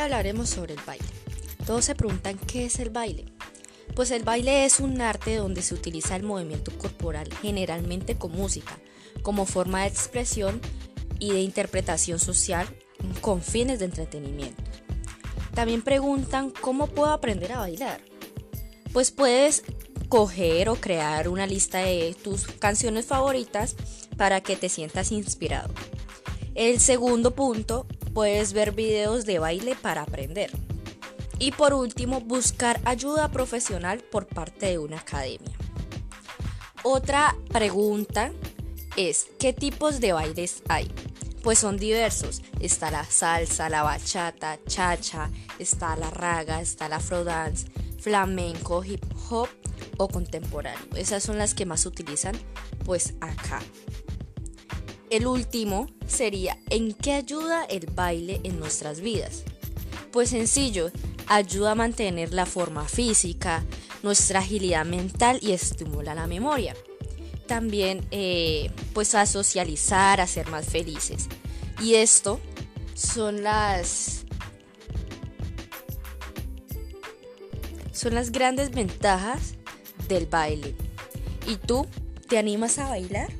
hablaremos sobre el baile. Todos se preguntan qué es el baile. Pues el baile es un arte donde se utiliza el movimiento corporal generalmente con música, como forma de expresión y de interpretación social con fines de entretenimiento. También preguntan cómo puedo aprender a bailar. Pues puedes coger o crear una lista de tus canciones favoritas para que te sientas inspirado. El segundo punto, puedes ver videos de baile para aprender. Y por último, buscar ayuda profesional por parte de una academia. Otra pregunta es, ¿qué tipos de bailes hay? Pues son diversos. Está la salsa, la bachata, chacha, está la raga, está la afrodance, flamenco, hip hop o contemporáneo. Esas son las que más utilizan pues acá. El último sería ¿en qué ayuda el baile en nuestras vidas? Pues sencillo, ayuda a mantener la forma física, nuestra agilidad mental y estimula la memoria. También eh, pues a socializar, a ser más felices. Y esto son las son las grandes ventajas del baile. ¿Y tú te animas a bailar?